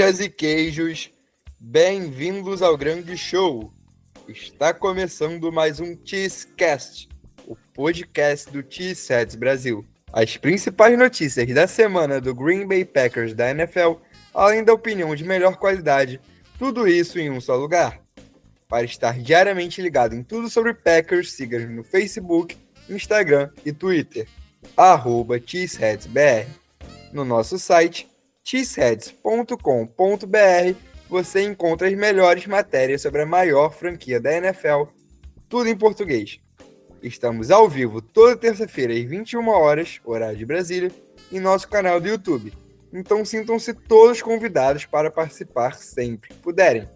Queijas e queijos, bem-vindos ao grande show. Está começando mais um Cheesecast, o podcast do Cheeseheads Brasil. As principais notícias da semana do Green Bay Packers da NFL, além da opinião de melhor qualidade, tudo isso em um só lugar. Para estar diariamente ligado em tudo sobre Packers, siga-nos no Facebook, Instagram e Twitter, arroba CheeseheadsBR. No nosso site, cheeseheads.com.br, você encontra as melhores matérias sobre a maior franquia da NFL, tudo em português. Estamos ao vivo toda terça-feira às 21 horas, horário de Brasília, em nosso canal do YouTube. Então sintam-se todos convidados para participar sempre que puderem.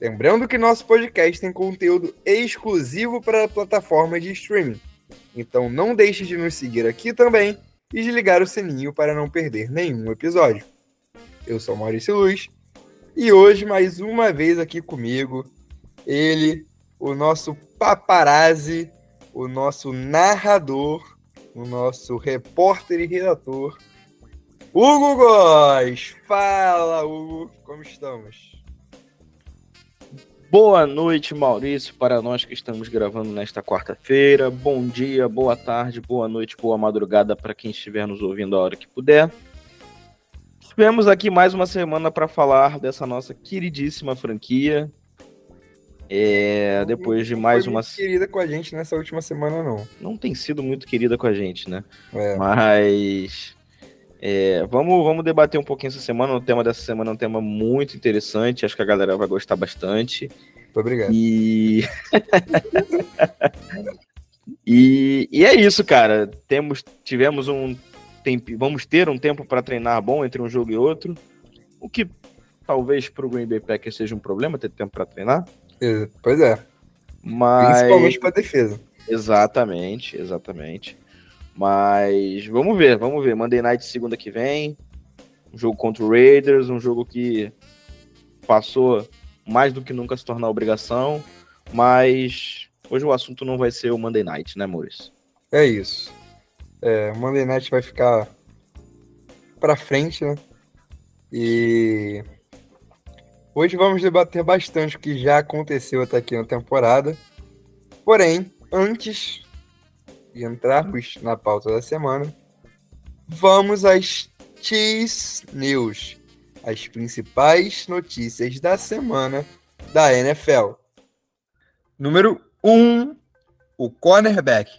Lembrando que nosso podcast tem conteúdo exclusivo para a plataforma de streaming. Então não deixe de nos seguir aqui também e de ligar o sininho para não perder nenhum episódio. Eu sou Maurício Luz e hoje mais uma vez aqui comigo ele, o nosso paparazzi, o nosso narrador, o nosso repórter e redator, Hugo Góes. Fala, Hugo, como estamos? Boa noite, Maurício, para nós que estamos gravando nesta quarta-feira. Bom dia, boa tarde, boa noite, boa madrugada para quem estiver nos ouvindo a hora que puder. Tivemos aqui mais uma semana para falar dessa nossa queridíssima franquia. É, depois de mais uma. querida com a gente nessa última semana, não. Não tem sido muito querida com a gente, né? É. Mas. É, vamos, vamos debater um pouquinho essa semana. O tema dessa semana é um tema muito interessante. Acho que a galera vai gostar bastante. Muito obrigado. E... e, e é isso, cara. Temos, tivemos um tempo, vamos ter um tempo para treinar bom entre um jogo e outro. O que talvez para o Green Bay Packers seja um problema ter tempo para treinar. Pois é. Mas... Principalmente para defesa. Exatamente, exatamente. Mas vamos ver, vamos ver. Monday Night segunda que vem. Um jogo contra o Raiders, um jogo que passou mais do que nunca se tornar obrigação. Mas hoje o assunto não vai ser o Monday Night, né, Maurício? É isso. É, Monday Night vai ficar para frente, né? E hoje vamos debater bastante o que já aconteceu até aqui na temporada. Porém, antes de entrarmos na pauta da semana, vamos às Cheese News, as principais notícias da semana da NFL. Número 1, um, o cornerback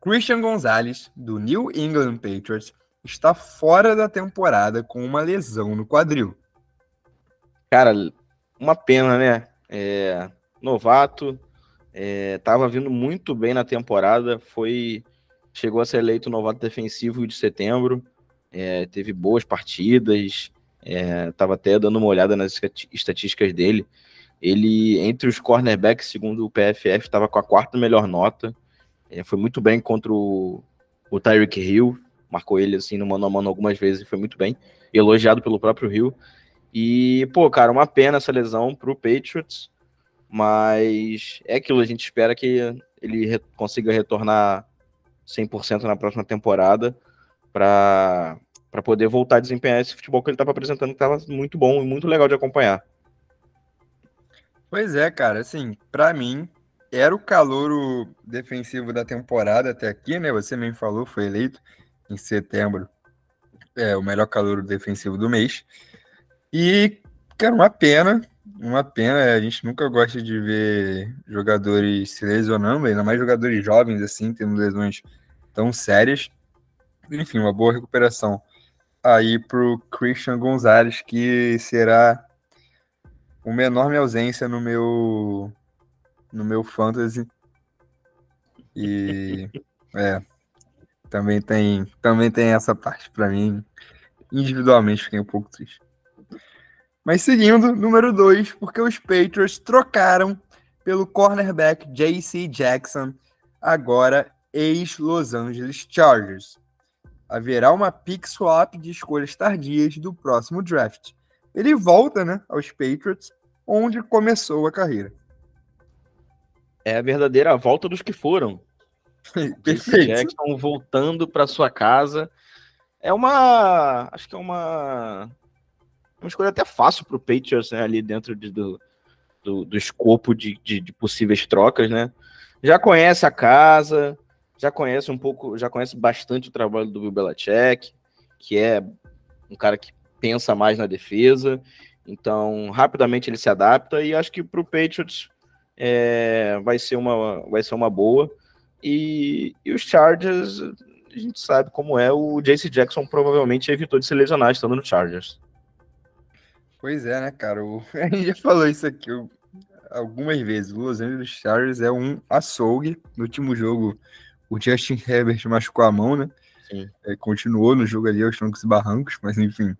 Christian Gonzalez, do New England Patriots, está fora da temporada com uma lesão no quadril. Cara, uma pena, né? É, novato, estava é, vindo muito bem na temporada, foi chegou a ser eleito novato defensivo de setembro, é, teve boas partidas, estava é, até dando uma olhada nas estatísticas dele. Ele, entre os cornerbacks, segundo o PFF, estava com a quarta melhor nota. É, foi muito bem contra o, o Tyreek Hill, marcou ele assim no mano a mano algumas vezes e foi muito bem, elogiado pelo próprio Hill. E, pô, cara, uma pena essa lesão pro Patriots. Mas é aquilo, a gente espera que ele re consiga retornar 100% na próxima temporada para poder voltar a desempenhar esse futebol que ele estava apresentando, que estava muito bom e muito legal de acompanhar. Pois é, cara, assim, para mim, era o calor defensivo da temporada até aqui, né? Você mesmo falou, foi eleito em setembro é o melhor calor defensivo do mês. E, cara, uma pena uma pena, a gente nunca gosta de ver jogadores se lesionando, ainda mais jogadores jovens assim, tendo lesões tão sérias. Enfim, uma boa recuperação aí pro Christian Gonzalez, que será uma enorme ausência no meu no meu fantasy. E é, também tem também tem essa parte para mim. Individualmente fiquei um pouco triste. Mas seguindo, número 2, porque os Patriots trocaram pelo cornerback JC Jackson, agora ex-Los Angeles Chargers. Haverá uma pick swap de escolhas tardias do próximo draft. Ele volta né, aos Patriots, onde começou a carreira. É a verdadeira volta dos que foram. Perfeito. Jackson voltando para sua casa. É uma. Acho que é uma uma escolha até fácil para o Patriots, né, ali dentro de, do, do, do, escopo de, de, de, possíveis trocas, né? Já conhece a casa, já conhece um pouco, já conhece bastante o trabalho do Bill Belichick, que é um cara que pensa mais na defesa, então rapidamente ele se adapta e acho que para o Patriots é, vai, ser uma, vai ser uma boa. E, e os Chargers, a gente sabe como é, o Jace Jackson provavelmente evitou de se lesionar estando no Chargers. Pois é, né, cara? O... A gente já falou isso aqui algumas vezes. O Los Angeles Chargers é um açougue. No último jogo, o Justin Herbert machucou a mão, né? É, continuou no jogo ali aos troncos e barrancos, mas enfim.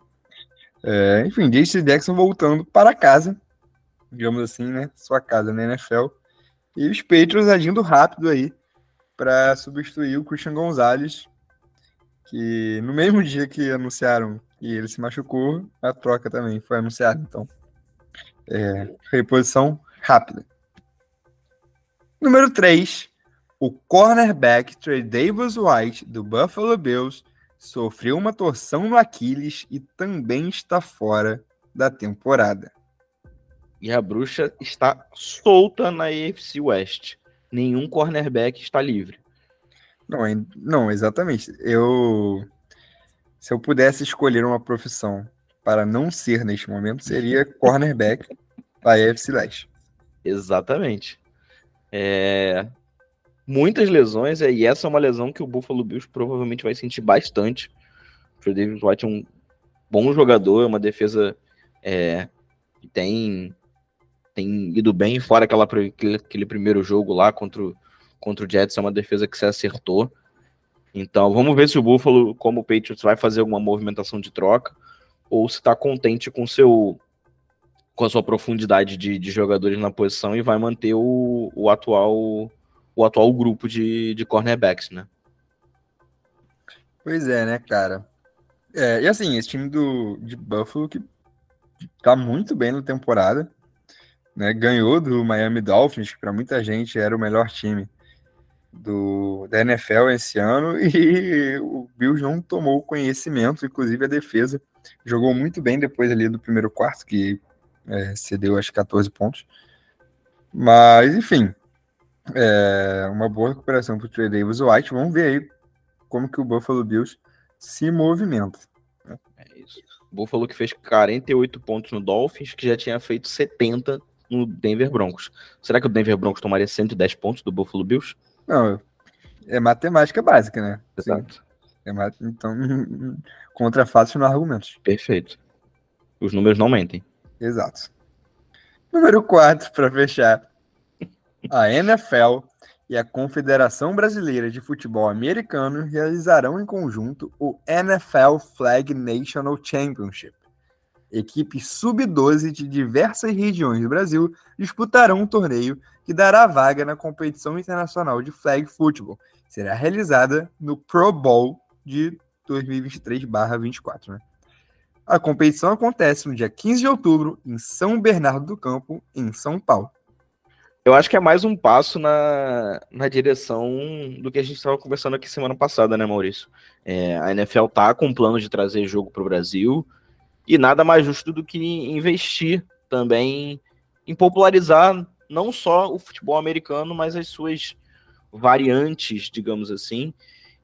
É, enfim, Jace Jackson voltando para casa, digamos assim, né? Sua casa na NFL. E os Patriots agindo rápido aí para substituir o Christian Gonzalez, que no mesmo dia que anunciaram que ele se machucou, a troca também foi anunciada. Então, é, reposição rápida. Número 3. O cornerback Trey Davis White, do Buffalo Bills, sofreu uma torção no Aquiles e também está fora da temporada. E a bruxa está solta na AFC West nenhum cornerback está livre. Não, não, exatamente. Eu se eu pudesse escolher uma profissão para não ser neste momento, seria cornerback da AFC Leste. Exatamente. É... Muitas lesões, é, e essa é uma lesão que o Buffalo Bills provavelmente vai sentir bastante. O David White é um bom jogador, é uma defesa é, que tem tem ido bem, fora aquela, aquele, aquele primeiro jogo lá contra o, contra o Jets, é uma defesa que se acertou. Então, vamos ver se o Buffalo, como o Patriots, vai fazer alguma movimentação de troca ou se está contente com seu com a sua profundidade de, de jogadores na posição e vai manter o, o atual o atual grupo de, de cornerbacks, né? Pois é, né, cara? É, e assim, esse time do, de Buffalo que tá muito bem na temporada né, ganhou do Miami Dolphins, que para muita gente era o melhor time do, da NFL esse ano, e o Bills não tomou conhecimento, inclusive a defesa jogou muito bem depois ali do primeiro quarto, que é, cedeu acho 14 pontos. Mas, enfim, é uma boa recuperação para o Trey Davis White. Vamos ver aí como que o Buffalo Bills se movimenta. É isso. O Buffalo que fez 48 pontos no Dolphins, que já tinha feito 70 no Denver Broncos. Será que o Denver Broncos tomaria 110 pontos do Buffalo Bills? Não, é matemática básica, né? Exato. É Então, contra fácil no argumentos. Perfeito. Os números não mentem. Exato. Número 4, para fechar. A NFL e a Confederação Brasileira de Futebol Americano realizarão em conjunto o NFL Flag National Championship Equipes sub-12 de diversas regiões do Brasil disputarão um torneio que dará vaga na competição internacional de flag football. Será realizada no Pro Bowl de 2023/24, né? A competição acontece no dia 15 de outubro em São Bernardo do Campo, em São Paulo. Eu acho que é mais um passo na, na direção do que a gente estava conversando aqui semana passada, né, Maurício? É, a NFL tá com um plano de trazer jogo para o Brasil. E nada mais justo do que investir também em popularizar não só o futebol americano, mas as suas variantes, digamos assim,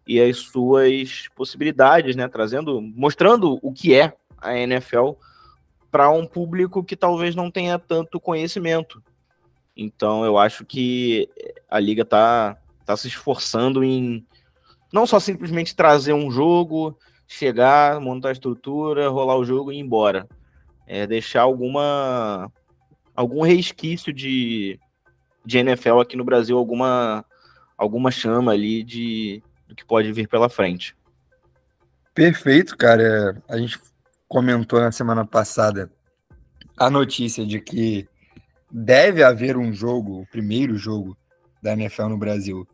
e as suas possibilidades, né? Trazendo, mostrando o que é a NFL para um público que talvez não tenha tanto conhecimento. Então, eu acho que a liga tá, tá se esforçando em não só simplesmente trazer um jogo chegar, montar a estrutura, rolar o jogo e ir embora. É deixar alguma algum resquício de, de NFL aqui no Brasil, alguma alguma chama ali de do que pode vir pela frente. Perfeito, cara. A gente comentou na semana passada a notícia de que deve haver um jogo, o primeiro jogo da NFL no Brasil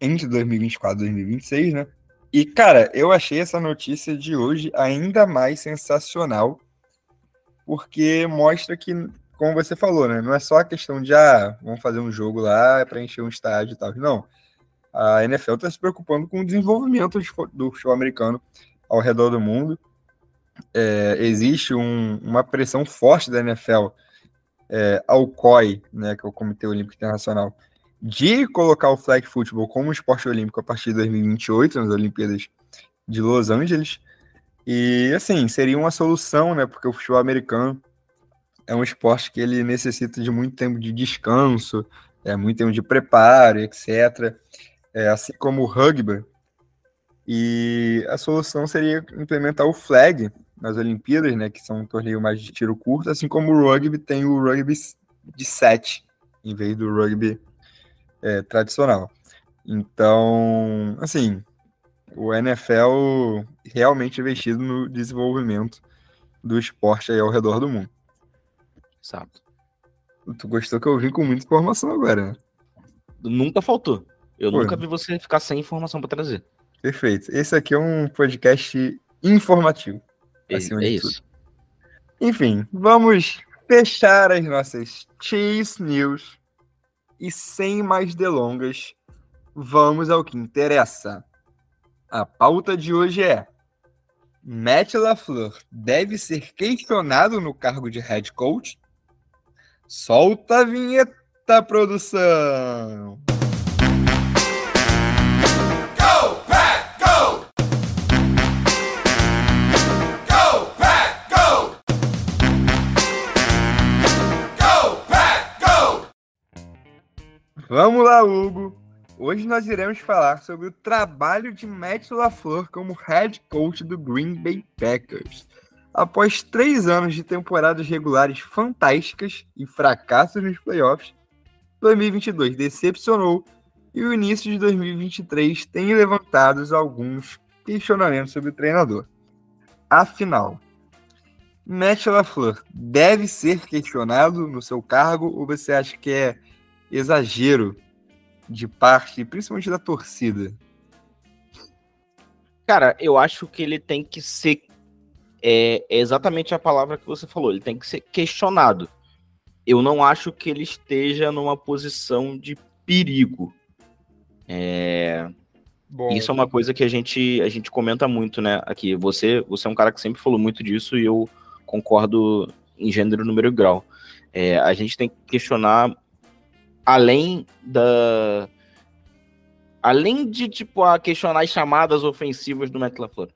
entre 2024 e 2026, né? E, cara, eu achei essa notícia de hoje ainda mais sensacional, porque mostra que, como você falou, né? Não é só a questão de, ah, vamos fazer um jogo lá para encher um estádio e tal. Não. A NFL está se preocupando com o desenvolvimento do futebol americano ao redor do mundo. é, existe um, uma pressão forte da NFL é, ao COI, né, que é o Comitê Olímpico Internacional, de colocar o flag football como esporte olímpico a partir de 2028, nas Olimpíadas de Los Angeles. E, assim, seria uma solução, né, porque o futebol americano é um esporte que ele necessita de muito tempo de descanso, é, muito tempo de preparo, etc. É, assim como o rugby. E a solução seria implementar o flag nas Olimpíadas, né, que são um torneio mais de tiro curto, assim como o rugby tem o rugby de sete, em vez do rugby é, tradicional. Então, assim, o NFL realmente investido no desenvolvimento do esporte aí ao redor do mundo. Exato. Tu gostou que eu vim com muita informação agora, né? Nunca faltou. Eu Pô. nunca vi você ficar sem informação para trazer. Perfeito. Esse aqui é um podcast informativo. É, é isso. Enfim, vamos fechar as nossas Cheese News. E sem mais delongas, vamos ao que interessa. A pauta de hoje é: Matt LaFleur deve ser questionado no cargo de head coach? Solta a vinheta, produção! Vamos lá, Hugo. Hoje nós iremos falar sobre o trabalho de Matt LaFleur como head coach do Green Bay Packers. Após três anos de temporadas regulares fantásticas e fracassos nos playoffs, 2022 decepcionou e o início de 2023 tem levantado alguns questionamentos sobre o treinador. Afinal, Matt LaFleur deve ser questionado no seu cargo ou você acha que é exagero de parte, principalmente da torcida? Cara, eu acho que ele tem que ser. É, é exatamente a palavra que você falou, ele tem que ser questionado. Eu não acho que ele esteja numa posição de perigo. É, Bom, Isso é uma coisa que a gente, a gente comenta muito, né? Aqui, você, você é um cara que sempre falou muito disso e eu concordo em gênero, número e grau. É, a gente tem que questionar além da além de tipo a questionar as chamadas ofensivas do Matt LaFleur,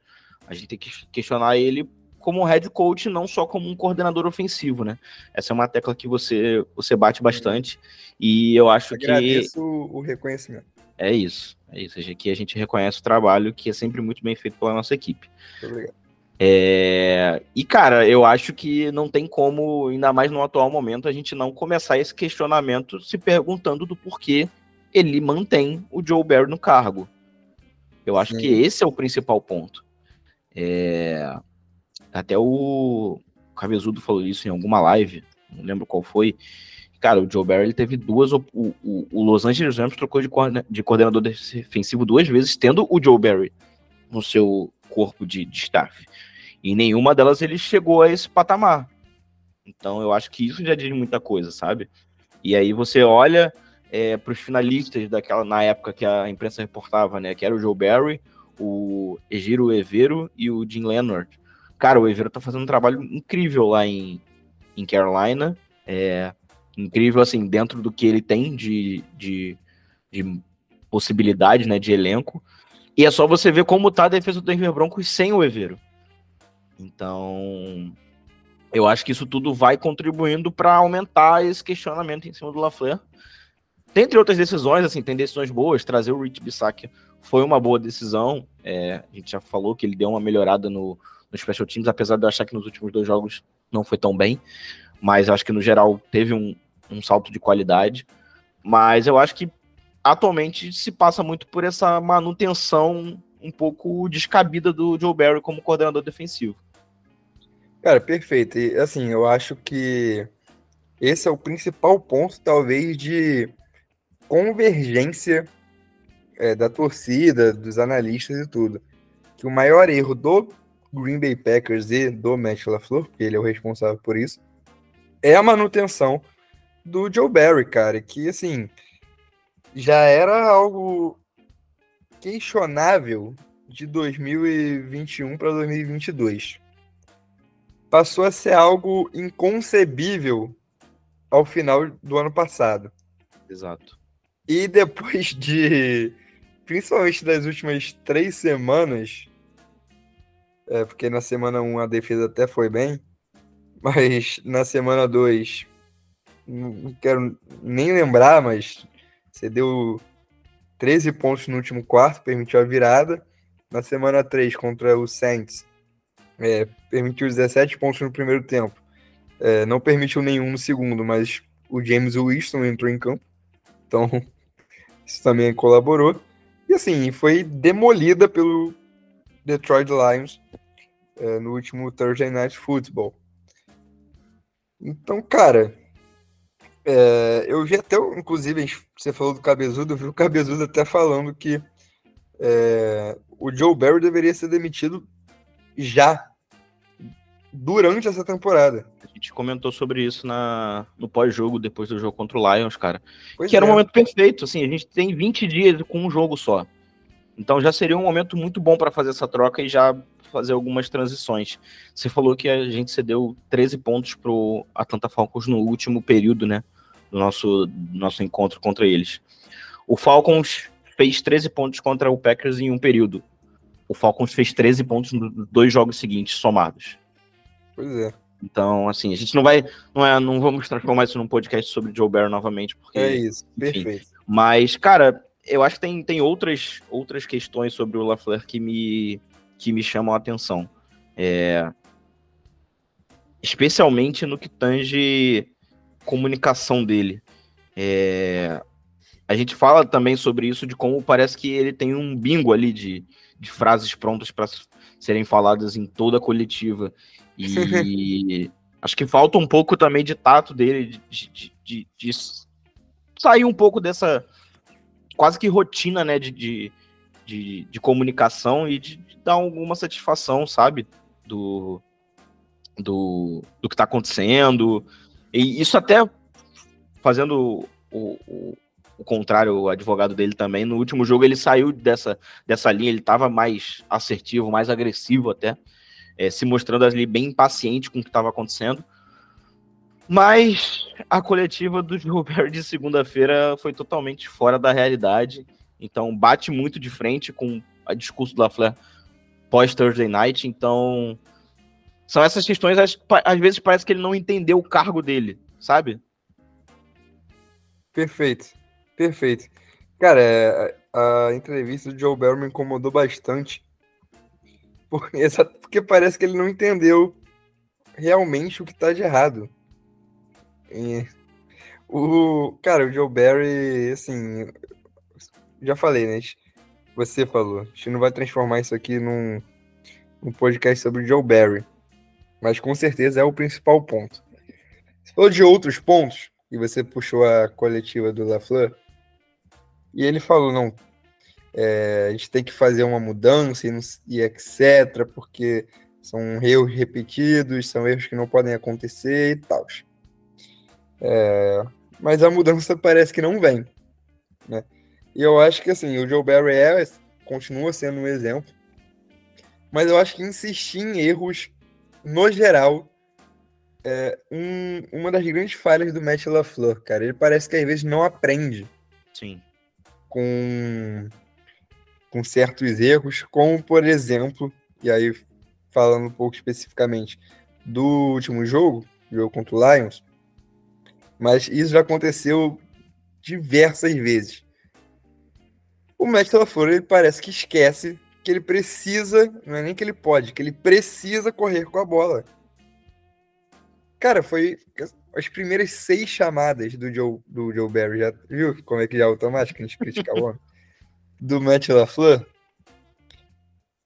a gente tem que questionar ele como head coach, não só como um coordenador ofensivo, né? Essa é uma tecla que você você bate bastante e eu acho Agradeço que agradeço o reconhecimento. É isso, é isso. Aqui a gente reconhece o trabalho que é sempre muito bem feito pela nossa equipe. Obrigado. É... E, cara, eu acho que não tem como, ainda mais no atual momento, a gente não começar esse questionamento se perguntando do porquê ele mantém o Joe Barry no cargo. Eu acho Sim. que esse é o principal ponto. É... Até o Cabezudo falou isso em alguma live, não lembro qual foi. Cara, o Joe Barry ele teve duas. O, o, o Los Angeles Rams trocou de, de coordenador defensivo duas vezes, tendo o Joe Barry no seu corpo de, de staff. E nenhuma delas ele chegou a esse patamar. Então eu acho que isso já diz muita coisa, sabe? E aí você olha é, para os finalistas daquela na época que a imprensa reportava, né? Que era o Joe Barry, o Egiro Evero e o Jim Leonard. Cara, o Evero tá fazendo um trabalho incrível lá em, em Carolina. É, incrível, assim, dentro do que ele tem de, de, de possibilidade, né? De elenco. E é só você ver como tá a defesa do Denver Broncos sem o Evero. Então, eu acho que isso tudo vai contribuindo para aumentar esse questionamento em cima do LaFleur. Dentre outras decisões, assim, tem decisões boas. Trazer o Rich Bissac foi uma boa decisão. É, a gente já falou que ele deu uma melhorada no, no Special Teams, apesar de eu achar que nos últimos dois jogos não foi tão bem. Mas acho que no geral teve um, um salto de qualidade. Mas eu acho que atualmente se passa muito por essa manutenção um pouco descabida do Joe Barry como coordenador defensivo. Cara, perfeito. E assim, eu acho que esse é o principal ponto, talvez, de convergência é, da torcida, dos analistas e tudo. Que o maior erro do Green Bay Packers e do Matt LaFleur, porque ele é o responsável por isso, é a manutenção do Joe Barry, cara. Que, assim, já era algo questionável de 2021 para 2022. passou a ser algo inconcebível ao final do ano passado. Exato. E depois de, principalmente das últimas três semanas, é, porque na semana 1 a defesa até foi bem, mas na semana 2, não quero nem lembrar, mas você deu 13 pontos no último quarto, permitiu a virada. Na semana 3 contra o Saints, é, permitiu 17 pontos no primeiro tempo. É, não permitiu nenhum no segundo, mas o James Winston entrou em campo. Então, isso também colaborou. E assim, foi demolida pelo Detroit Lions é, no último Thursday Night Football. Então, cara, é, eu vi até, inclusive, você falou do Cabezudo, eu vi o Cabezudo até falando que é, o Joe Barry deveria ser demitido já, durante essa temporada. Gente comentou sobre isso na, no pós-jogo, depois do jogo contra o Lions, cara. Pois que era um é. momento perfeito, assim, a gente tem 20 dias com um jogo só. Então já seria um momento muito bom para fazer essa troca e já fazer algumas transições. Você falou que a gente cedeu 13 pontos pro Atlanta Falcons no último período, né? Do nosso, do nosso encontro contra eles. O Falcons fez 13 pontos contra o Packers em um período. O Falcons fez 13 pontos nos dois jogos seguintes, somados. Pois é. Então, assim, a gente não vai. Não, é, não vamos transformar isso num podcast sobre Joe Barry novamente, porque. É isso, enfim. perfeito. Mas, cara, eu acho que tem, tem outras, outras questões sobre o Lafleur que me, que me chamam a atenção. É, especialmente no que tange comunicação dele. É, a gente fala também sobre isso, de como parece que ele tem um bingo ali de, de frases prontas para serem faladas em toda a coletiva. E acho que falta um pouco também de tato dele, de, de, de, de sair um pouco dessa quase que rotina, né, de, de, de, comunicação e de, de dar alguma satisfação, sabe, do, do, do que tá acontecendo. E isso até fazendo o, o, o contrário, o advogado dele também, no último jogo ele saiu dessa, dessa linha, ele tava mais assertivo, mais agressivo até, é, se mostrando ali bem impaciente com o que estava acontecendo. Mas a coletiva do Barry de segunda-feira foi totalmente fora da realidade. Então bate muito de frente com o discurso do Lafleur pós Thursday Night. Então são essas questões, às, às vezes parece que ele não entendeu o cargo dele, sabe? Perfeito, perfeito. Cara, é, a, a entrevista do Joe Barry me incomodou bastante. Porque, parece que ele não entendeu realmente o que tá de errado. E, o, cara, o Joe Barry, assim, já falei, né? Você falou, a gente não vai transformar isso aqui num, num podcast sobre o Joe Barry. Mas com certeza é o principal ponto. Você falou de outros pontos, e você puxou a coletiva do LaFleur, e ele falou, não, é, a gente tem que fazer uma mudança e, não- e etc, porque são erros repetidos, são erros que não podem acontecer e tal. É, mas a mudança parece que não vem, né? E eu acho que assim, o Joe Barry é, continua sendo um exemplo, mas eu acho que insistir em erros, no geral, é um- uma das grandes falhas do Matt LaFleur, cara. Ele parece que às vezes não aprende Sim. com, com certos erros, como por exemplo, e aí falando um pouco especificamente do último jogo, jogo contra o Lions, mas isso já aconteceu diversas vezes. O Matt LaFleur, ele parece que esquece que ele precisa, não é nem que ele pode, que ele precisa correr com a bola. Cara, foi as primeiras seis chamadas do Joe, do Joe Barry, já viu como é que já é automático a gente critica o homem? Do Matt LaFleur,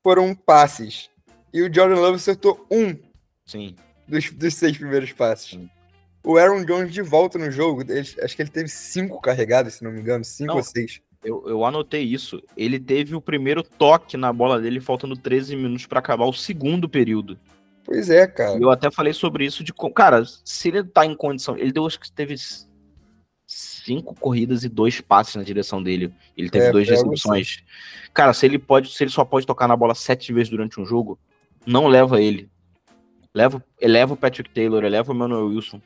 foram passes. E o Jordan Love acertou um Sim. dos, dos seis primeiros passes. Sim. O Aaron Jones de volta no jogo, ele- acho que ele teve cinco carregadas, se não me engano, cinco Não. ou seis. Eu, eu anotei isso. Ele teve o primeiro toque na bola dele, faltando 13 minutos para acabar o segundo período. Pois é, cara. Eu até falei sobre isso de. Cara, se ele tá em condição. Ele deu, acho que teve cinco corridas e dois passes na direção dele. Ele teve É, duas recepções. Cara, se ele pode, se ele só pode tocar na bola sete vezes durante um jogo, não leva ele. leva, eleva o Patrick Taylor, eleva o Manuel Wilson.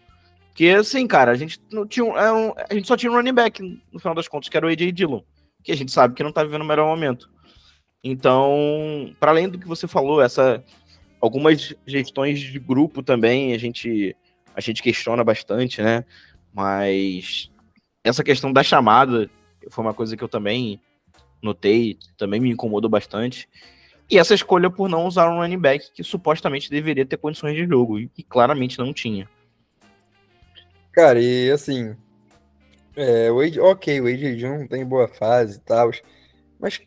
Porque, assim, cara, a gente não tinha um, a gente só tinha um running back, no final das contas, que era o AJ Dillon, que a gente sabe que não tá vivendo o melhor momento. Então, para além do que você falou, essa algumas gestões de grupo também a gente a gente questiona bastante, né? Mas essa questão da chamada foi uma coisa que eu também notei, também me incomodou bastante. E essa escolha por não usar um running back que supostamente deveria ter condições de jogo e, e claramente não tinha. Cara, e assim, é, o AJ, ok, o AJ não tem boa fase e tal, mas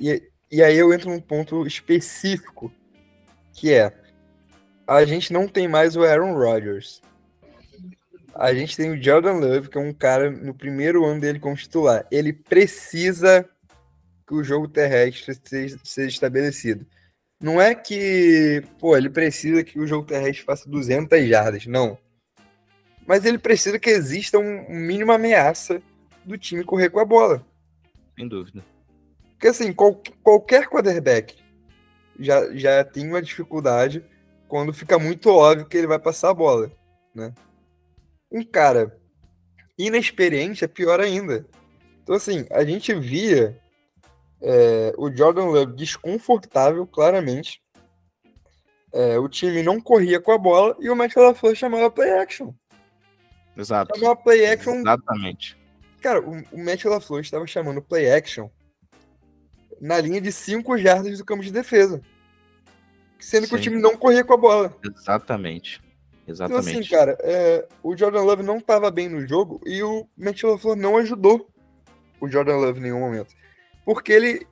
e, e aí eu entro num ponto específico, que é a gente não tem mais o Aaron Rodgers. A gente tem o Jordan Love, que é um cara no primeiro ano dele como titular. Ele precisa que o jogo terrestre seja, seja estabelecido. Não é que, pô, ele precisa que o jogo terrestre faça 200 jardas, não. Mas ele precisa que exista um, um mínimo ameaça do time correr com a bola. Sem dúvida. Porque assim, qual, qualquer quarterback já, já tem uma dificuldade quando fica muito óbvio que ele vai passar a bola, né? Um cara inexperiente é pior ainda. Então assim, a gente via é, o Jordan Love desconfortável, claramente. É, o time não corria com a bola e o Matt LaFleur chamava play action. Exato. Chamava play action. Exatamente. Cara, o, o Matt LaFleur estava chamando play action na linha de 5 jardas do campo de defesa. Sendo Sim. que o time não corria com a bola. Exatamente. Exatamente. Então, assim, cara, é, o Jordan Love não estava bem no jogo e o Matt LaFleur não ajudou o Jordan Love em nenhum momento porque ele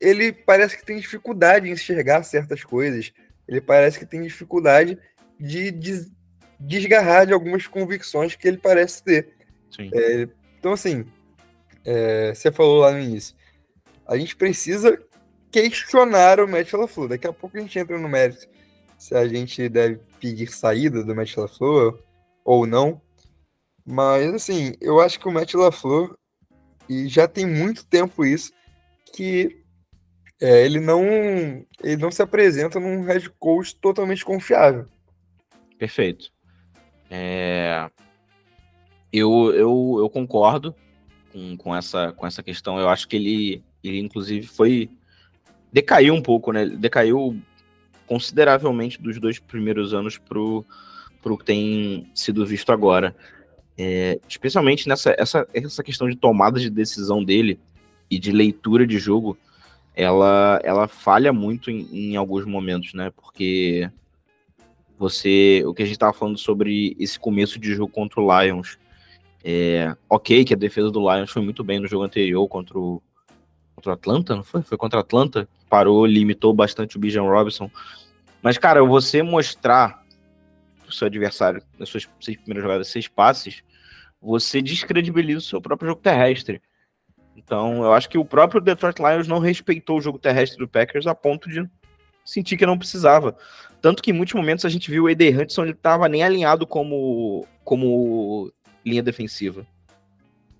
ele parece que tem dificuldade em enxergar certas coisas. Ele parece que tem dificuldade de, de desgarrar de algumas convicções que ele parece ter. É, então, assim, é, você falou lá no início, a gente precisa questionar o Matt LaFleur. Daqui a pouco a gente entra no mérito se a gente deve pedir saída do Matt LaFleur ou não. Mas, assim, eu acho que o Matt LaFleur e já tem muito tempo isso, que é, ele, não, ele não se apresenta num head coach totalmente confiável. Perfeito. É... Eu, eu, eu concordo com, com, essa, com essa questão. Eu acho que ele, ele, inclusive, foi. Decaiu um pouco, né? Decaiu consideravelmente dos dois primeiros anos pro, pro que tem sido visto agora. É, especialmente nessa essa, essa questão de tomada de decisão dele e de leitura de jogo, ela, ela falha muito em, em alguns momentos, né? Porque você. O que a gente estava falando sobre esse começo de jogo contra o Lions. É, ok, que a defesa do Lions foi muito bem no jogo anterior contra o, contra o Atlanta, não foi? Foi contra o Atlanta. Parou, limitou bastante o Bijan Robinson. Mas, cara, você mostrar o seu adversário nas suas seis primeiras jogadas, seis passes, você descredibiliza o seu próprio jogo terrestre. Então, eu acho que o próprio Detroit Lions não respeitou o jogo terrestre do Packers a ponto de sentir que não precisava. Tanto que em muitos momentos a gente viu o Ed Hudson, ele estava nem alinhado como, como linha defensiva.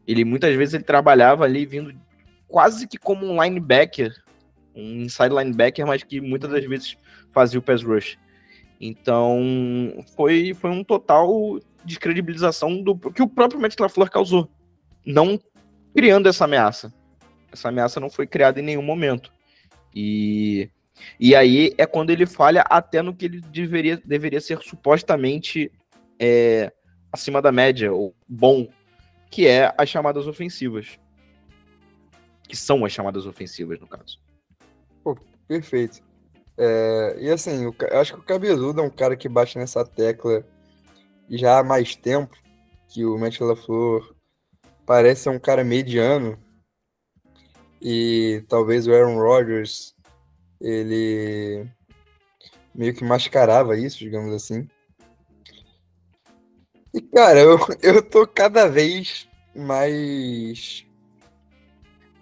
Ele muitas vezes ele trabalhava ali vindo quase que como um linebacker, um inside linebacker, mas que muitas das vezes fazia o pass rush. Então, foi, foi um total descredibilização do que o próprio Matt LaFleur causou, não criando essa ameaça. Essa ameaça não foi criada em nenhum momento. E, e aí é quando ele falha até no que ele deveria, deveria ser supostamente é, acima da média, ou bom, que é as chamadas ofensivas. Que são as chamadas ofensivas, no caso. Perfeito. É, e assim, eu, acho que o Cabeludo é um cara que bate nessa tecla já há mais tempo, que o Matt LaFleur parece ser um cara mediano, e talvez o Aaron Rodgers, ele meio que mascarava isso, digamos assim. E, cara, eu, eu tô cada vez mais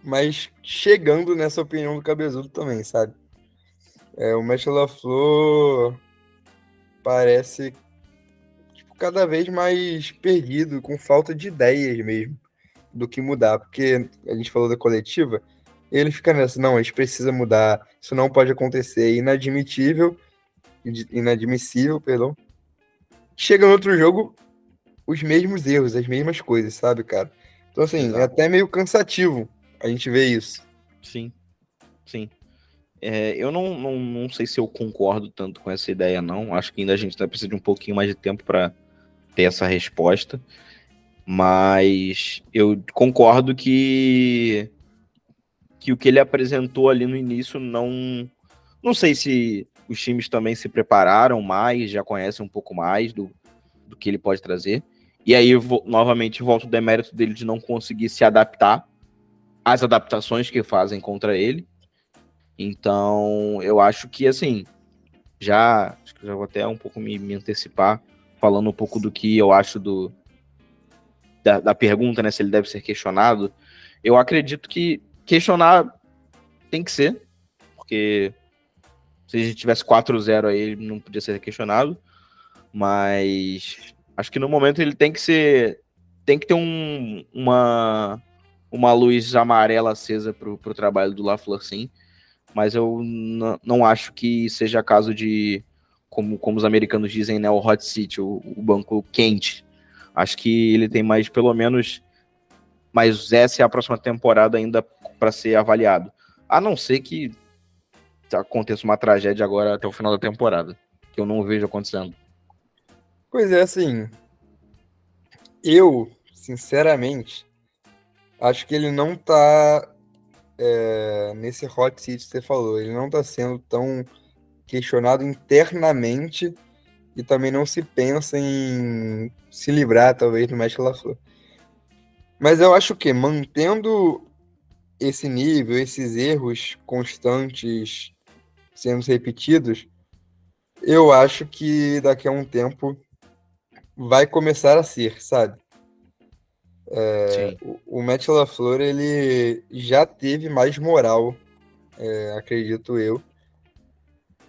mais chegando nessa opinião do Cabezudo também, sabe? É, o Matt LaFleur parece tipo, cada vez mais perdido, com falta de ideias mesmo do que mudar, porque a gente falou da coletiva, ele fica nessa, não, a gente precisa mudar, isso não pode acontecer, é inadmitível inadmissível, perdão. Chega no outro jogo, os mesmos erros, as mesmas coisas, sabe, cara? Então, assim, Exato. é até meio cansativo a gente ver isso. Sim, sim. É, eu não, não, não sei se eu concordo tanto com essa ideia, não. Acho que ainda a gente tá precisa de um pouquinho mais de tempo para ter essa resposta. Mas eu concordo que que o que ele apresentou ali no início não não sei se os times também se prepararam mais, já conhecem um pouco mais do, do que ele pode trazer. E aí, vou, novamente, volto o demérito dele de não conseguir se adaptar às adaptações que fazem contra ele. Então, eu acho que, assim, já, já vou até um pouco me, me antecipar, falando um pouco do que eu acho do, da, da pergunta, né, se ele deve ser questionado. Eu acredito que questionar tem que ser, porque se a gente tivesse 4-0 aí, ele não podia ser questionado. Mas acho que no momento ele tem que ser. Tem que ter um, uma, uma luz amarela acesa pro, pro trabalho do LaFleur, sim. Mas eu não acho que seja caso de, como, como os americanos dizem, né, o hot seat, o, o banco quente. Acho que ele tem mais, pelo menos, mas essa é a próxima temporada ainda para ser avaliado. A não ser que aconteça uma tragédia agora até o final da temporada, que eu não vejo acontecendo. Pois é, assim. Eu, sinceramente, acho que ele não tá é, nesse hot seat que você falou. Ele não tá sendo tão questionado internamente e também não se pensa em se livrar, talvez, do Mestre LaFleur. Mas eu acho que mantendo esse nível, esses erros constantes sendo repetidos, eu acho que daqui a um tempo vai começar a ser, sabe? É, o, o Matt LaFleur, ele já teve mais moral, é, acredito eu.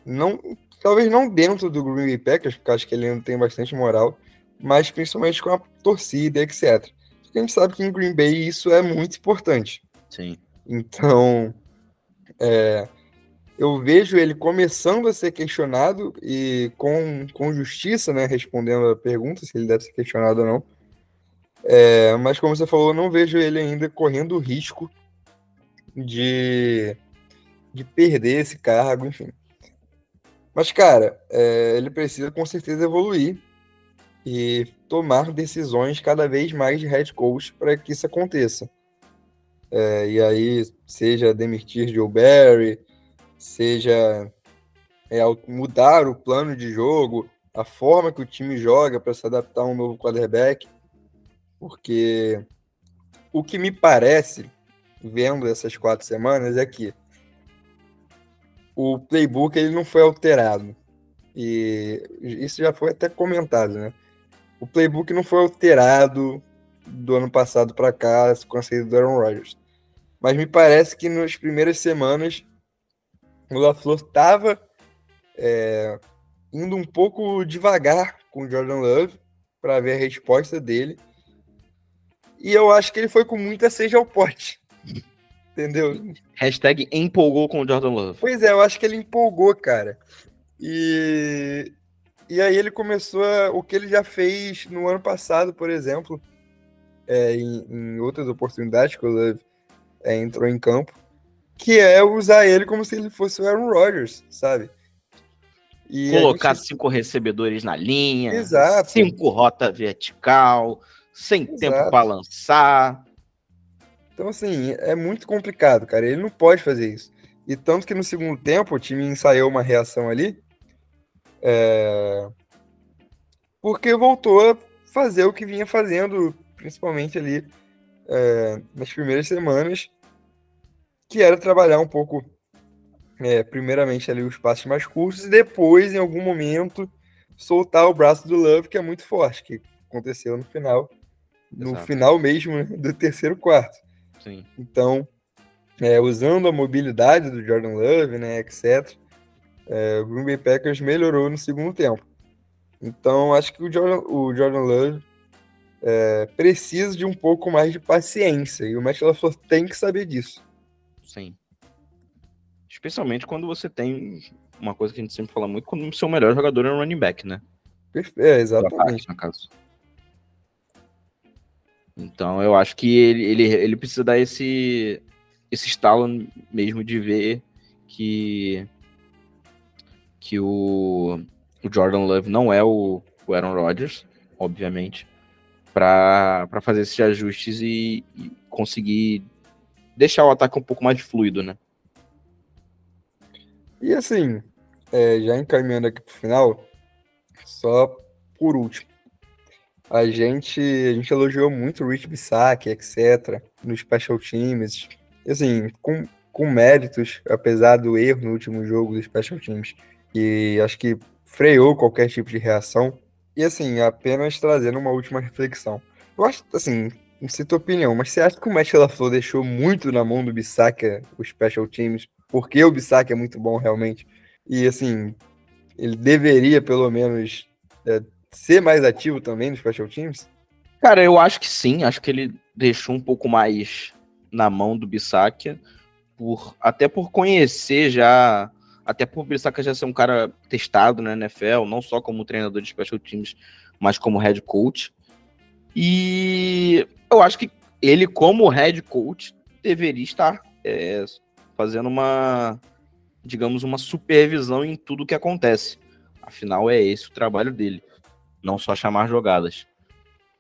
Não, talvez não dentro do Green Bay Packers, porque acho que ele ainda tem bastante moral, mas principalmente com a torcida, etc. Porque a gente sabe que em Green Bay isso é muito importante. Sim. Então, é, eu vejo ele começando a ser questionado e com, com justiça, né, respondendo a pergunta se ele deve ser questionado ou não. É, mas como você falou, eu não vejo ele ainda correndo o risco de, de perder esse cargo, enfim. Mas, cara, é, ele precisa com certeza evoluir e tomar decisões cada vez mais de head coach para que isso aconteça. É, e aí, seja demitir Joe Barry, seja é, mudar o plano de jogo, a forma que o time joga para se adaptar a um novo quarterback, porque o que me parece, vendo essas quatro semanas, é que o playbook ele não foi alterado. E isso já foi até comentado, né? O playbook não foi alterado do ano passado para cá com a saída do Aaron Rodgers. Mas me parece que nas primeiras semanas o LaFleur estava é, indo um pouco devagar com o Jordan Love para ver a resposta dele. E eu acho que ele foi com muita seja ao pote. Entendeu? Hashtag empolgou com o Jordan Love. Pois é, eu acho que ele empolgou, cara. E, e aí ele começou a, o que ele já fez no ano passado, por exemplo, é, em, em, outras oportunidades que o Love é, entrou em campo, que é usar ele como se ele fosse o Aaron Rodgers, sabe? E Colocar gente... cinco recebedores na linha, Exato. cinco rota vertical, sem Exato. tempo para lançar. Então, assim, é muito complicado, cara. Ele não pode fazer isso. E tanto que no segundo tempo o time ensaiou uma reação ali. É... Porque voltou a fazer o que vinha fazendo, principalmente ali é, nas primeiras semanas, que era trabalhar um pouco, é, primeiramente ali os passos mais curtos, e depois, em algum momento, soltar o braço do Love, que é muito forte, que aconteceu no final, no Exato. final mesmo né, do terceiro quarto. Sim. Então, é, usando a mobilidade do Jordan Love, né, etc., é, o Green Bay Packers melhorou no segundo tempo. Então, acho que o Jordan, o Jordan Love é, precisa de um pouco mais de paciência, e o Matt LaFleur tem que saber disso. Sim. Especialmente quando você tem uma coisa que a gente sempre fala muito, quando o seu melhor jogador é um running back, né? É, exatamente. no caso. Então eu acho que ele, ele, ele precisa dar esse, esse estalo mesmo de ver que, que o, o Jordan Love não é o, o Aaron Rodgers, obviamente, para fazer esses ajustes e, e conseguir deixar o ataque um pouco mais fluido, né? E assim, é, já encaminhando aqui pro final, só por último, a gente, a gente elogiou muito o Rich Bissac, etc., nos special teams, assim, com, com méritos, apesar do erro no último jogo dos special teams, e acho que freou qualquer tipo de reação. E assim, apenas trazendo uma última reflexão. Eu acho, assim, não sei tua opinião, mas você acha que o Matt LaFleur deixou muito na mão do Bissaka os special teams? Porque o Bissaka é muito bom realmente. E assim, ele deveria pelo menos é, ser mais ativo também nos special teams? Cara, eu acho que sim. Acho que ele deixou um pouco mais na mão do Bissaka, por até por conhecer já, até por Bissaka já ser um cara testado na NFL, não só como treinador de special teams, mas como head coach. E eu acho que ele, como head coach, deveria estar é, fazendo uma, digamos, uma supervisão em tudo que acontece. Afinal, é esse o trabalho dele, não só chamar jogadas.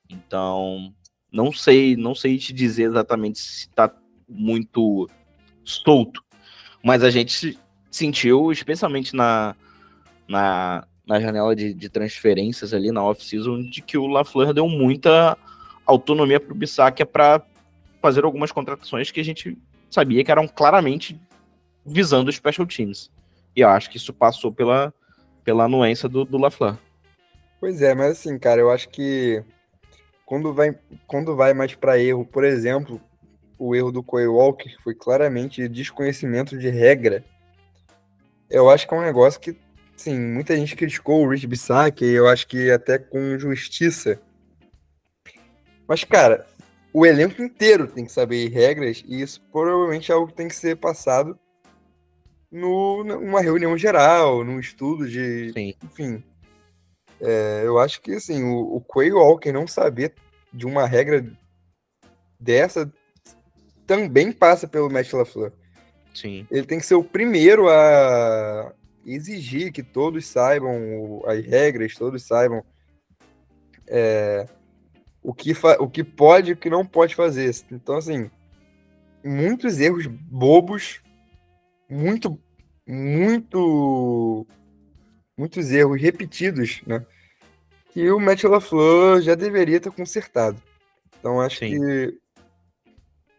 Então, não sei, não sei te dizer exatamente se está muito solto, mas a gente sentiu, especialmente na, na, na janela de, de transferências ali na off-season, de que o LaFleur deu muita autonomia para o Bissac para fazer algumas contratações que a gente sabia que eram claramente visando os special teams. E eu acho que isso passou pela, pela anuência do, do LaFleur. Pois é, mas assim, cara, eu acho que quando vai, quando vai mais para erro, por exemplo, o erro do Coy Walker foi claramente desconhecimento de regra. Eu acho que é um negócio que, sim, muita gente criticou o Rich Bissac, e eu acho que até com justiça mas, cara, o elenco inteiro tem que saber regras e isso provavelmente é algo que tem que ser passado no, numa reunião geral, num estudo de. Sim. Enfim. É, eu acho que assim, o, o Quay Walker não saber de uma regra dessa também passa pelo Matt LaFleur. Sim. Ele tem que ser o primeiro a exigir que todos saibam as regras, todos saibam é, o que, o que pode e o que não pode fazer. Então, assim, muitos erros bobos, muito, muito, muitos erros repetidos, né? Que o Matt LaFleur já deveria ter consertado. Então, acho Sim. que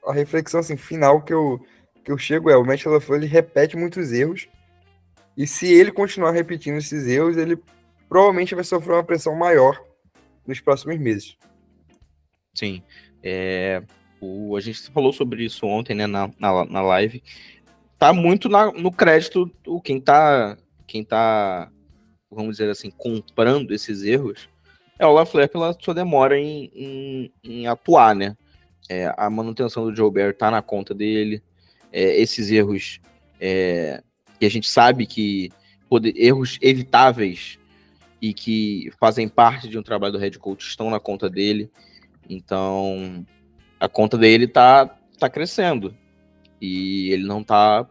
a reflexão assim, final que eu, que eu chego é: o Matt LaFleur ele repete muitos erros. E se ele continuar repetindo esses erros, ele provavelmente vai sofrer uma pressão maior nos próximos meses. Sim. É, o, a gente falou sobre isso ontem, né, na, na, na live. Tá muito na, no crédito o quem tá, quem tá, vamos dizer assim, comprando esses erros é o LaFleur pela sua demora em, em, em atuar, né? É, a manutenção do Joe Bear tá na conta dele. É, esses erros é, que a gente sabe que poder, erros evitáveis e que fazem parte de um trabalho do head coach estão na conta dele. Então, a conta dele tá, tá crescendo. E ele não tá.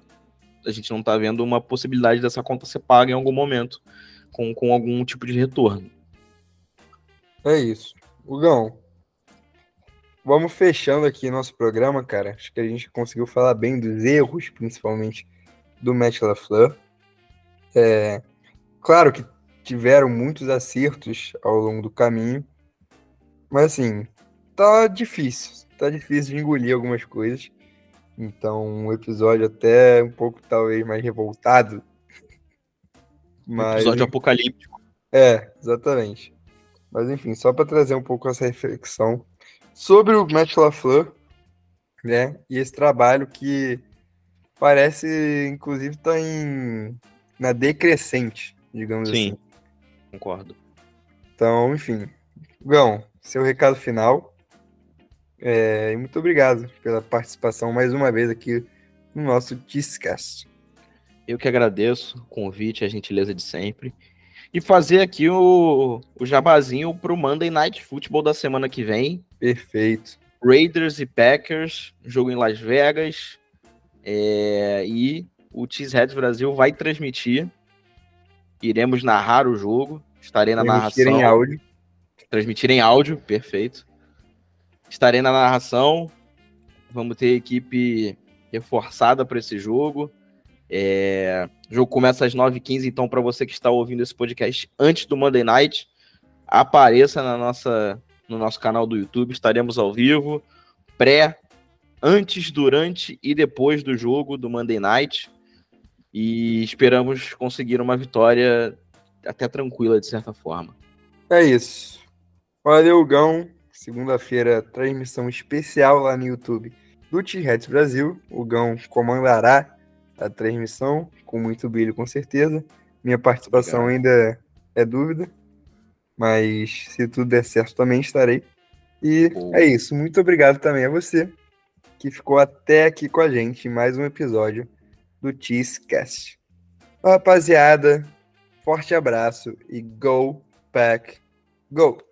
A gente não tá vendo uma possibilidade dessa conta ser paga em algum momento com, com algum tipo de retorno. É isso. Hugão, vamos fechando aqui nosso programa, cara. Acho que a gente conseguiu falar bem dos erros, principalmente do Matt LaFleur. É, claro que tiveram muitos acertos ao longo do caminho, mas assim, tá difícil. Tá difícil de engolir algumas coisas. Então, um episódio até um pouco, talvez, mais revoltado. Mas... Episódio apocalíptico. É, exatamente. Mas, enfim, só para trazer um pouco essa reflexão sobre o Matt LaFleur, né? E esse trabalho que parece, inclusive, tá em... na decrescente, digamos Sim, assim. Sim, concordo. Então, enfim. Gão, seu recado final. É, muito obrigado pela participação mais uma vez aqui no nosso Discast. Eu que agradeço o convite, a gentileza de sempre. E fazer aqui o, o jabazinho pro Monday Night Football da semana que vem. Perfeito. Raiders e Packers, jogo em Las Vegas. É, e o Cheeseheads Brasil vai transmitir. Iremos narrar o jogo. Estarei na transmitir narração. Em áudio. Transmitir em áudio, perfeito. Estarei na narração. Vamos ter equipe reforçada para esse jogo. É... O jogo começa às 9h15, então, para você que está ouvindo esse podcast antes do Monday Night, apareça na nossa, no nosso canal do YouTube. Estaremos ao vivo, pré, antes, durante e depois do jogo do Monday Night. E esperamos conseguir uma vitória até tranquila, de certa forma. É isso. Valeu, Gão. Segunda-feira, transmissão especial lá no YouTube do T-Reds Brasil. O Gão comandará a transmissão, com muito brilho, com certeza. Minha participação Obrigado. ainda é dúvida, mas se tudo der certo também estarei. E é isso. Muito obrigado também a você que ficou até aqui com a gente em mais um episódio do Cheesecast. Rapaziada, forte abraço e go pack go!